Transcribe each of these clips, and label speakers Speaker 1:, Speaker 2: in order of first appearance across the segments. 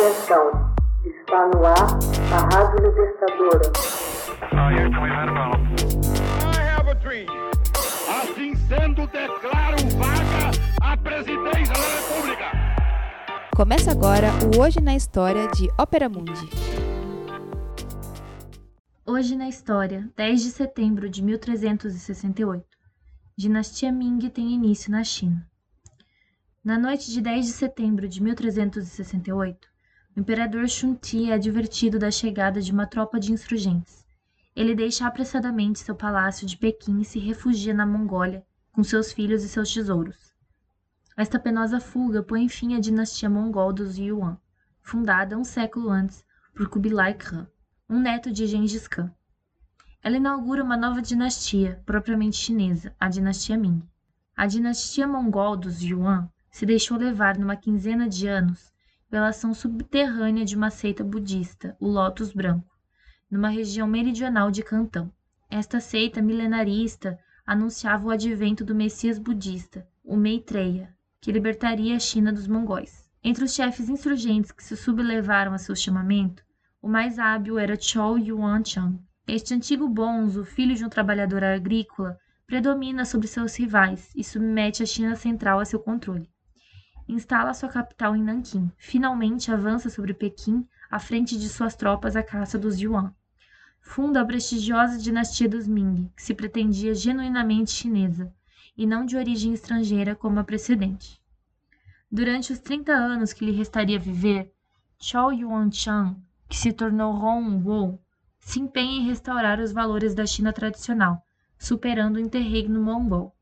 Speaker 1: Atenção, está no ar a Rádio Libertadora.
Speaker 2: Assim sendo, declaro vaga a presidência da República.
Speaker 3: Começa agora o Hoje na História de Ópera Mundi.
Speaker 4: Hoje na História, 10 de setembro de 1368. Dinastia Ming tem início na China. Na noite de 10 de setembro de 1368, o imperador Shunti é advertido da chegada de uma tropa de insurgentes. Ele deixa apressadamente seu palácio de Pequim e se refugia na Mongólia com seus filhos e seus tesouros. Esta penosa fuga põe fim à dinastia mongol dos Yuan, fundada um século antes por Kubilai Khan, um neto de Gengis Khan. Ela inaugura uma nova dinastia, propriamente chinesa, a dinastia Ming. A dinastia mongol dos Yuan se deixou levar numa quinzena de anos pela ação subterrânea de uma seita budista, o Lótus Branco, numa região meridional de Cantão. Esta seita milenarista anunciava o advento do Messias budista, o Maitreya, que libertaria a China dos mongóis. Entre os chefes insurgentes que se sublevaram a seu chamamento, o mais hábil era Chou Yuan-chang. Este antigo bonzo, filho de um trabalhador agrícola, predomina sobre seus rivais e submete a China Central a seu controle instala sua capital em Nanquim. Finalmente avança sobre Pequim à frente de suas tropas à caça dos Yuan. Funda a prestigiosa dinastia dos Ming, que se pretendia genuinamente chinesa e não de origem estrangeira como a precedente. Durante os 30 anos que lhe restaria viver, Chou Yuan-chang, que se tornou Hong Wu, se empenha em restaurar os valores da China tradicional, superando o interregno mongol.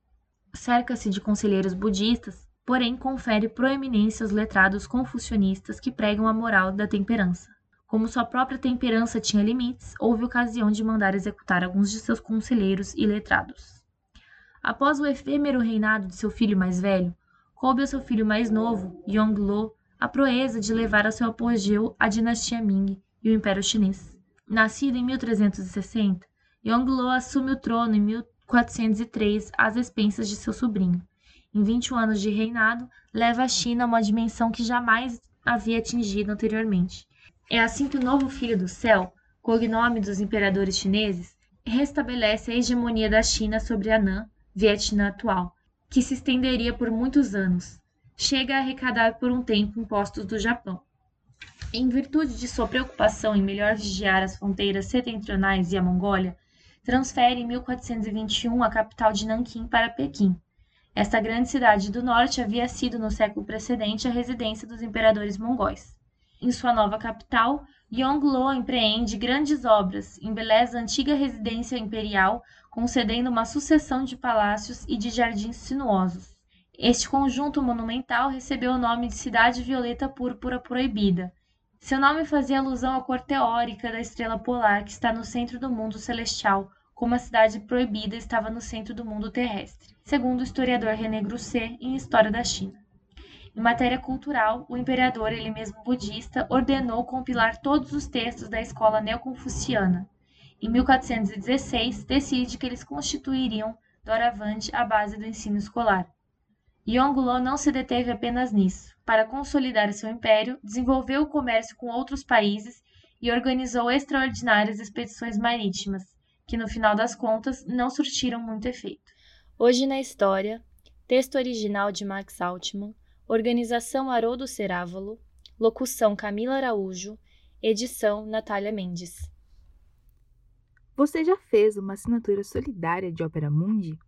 Speaker 4: Cerca-se de conselheiros budistas porém confere proeminência aos letrados confucionistas que pregam a moral da temperança. Como sua própria temperança tinha limites, houve ocasião de mandar executar alguns de seus conselheiros e letrados. Após o efêmero reinado de seu filho mais velho, coube ao seu filho mais novo, Yongle, a proeza de levar ao seu apogeu a dinastia Ming e o Império Chinês. Nascido em 1360, Yongle assume o trono em 1403 às expensas de seu sobrinho, em 21 anos de reinado, leva a China a uma dimensão que jamais havia atingido anteriormente. É assim que o novo Filho do Céu, cognome dos imperadores chineses, restabelece a hegemonia da China sobre Anã, Vietnã atual, que se estenderia por muitos anos. Chega a arrecadar por um tempo impostos do Japão. Em virtude de sua preocupação em melhor vigiar as fronteiras setentrionais e a Mongólia, transfere em 1421 a capital de Nanquim para Pequim, esta grande cidade do norte havia sido no século precedente a residência dos imperadores mongóis. Em sua nova capital, Yongle empreende grandes obras, embeleza a antiga residência imperial, concedendo uma sucessão de palácios e de jardins sinuosos. Este conjunto monumental recebeu o nome de Cidade Violeta Púrpura Proibida. Seu nome fazia alusão à cor teórica da estrela polar que está no centro do mundo celestial, como a cidade proibida estava no centro do mundo terrestre, segundo o historiador René Grousset em História da China. Em matéria cultural, o imperador, ele mesmo budista, ordenou compilar todos os textos da escola neoconfuciana. Em 1416, decide que eles constituiriam doravante a base do ensino escolar. Yongulo não se deteve apenas nisso. Para consolidar seu império, desenvolveu o comércio com outros países e organizou extraordinárias expedições marítimas, que no final das contas não surtiram muito efeito.
Speaker 3: Hoje na História, texto original de Max Altman, organização Haroldo Cerávolo, locução Camila Araújo, edição Natália Mendes.
Speaker 5: Você já fez uma assinatura solidária de Opera Mundi?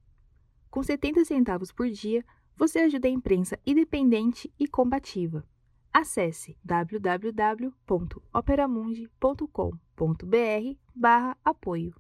Speaker 5: Com 70 centavos por dia, você ajuda a imprensa independente e combativa. Acesse www.operamundi.com.br/apoio.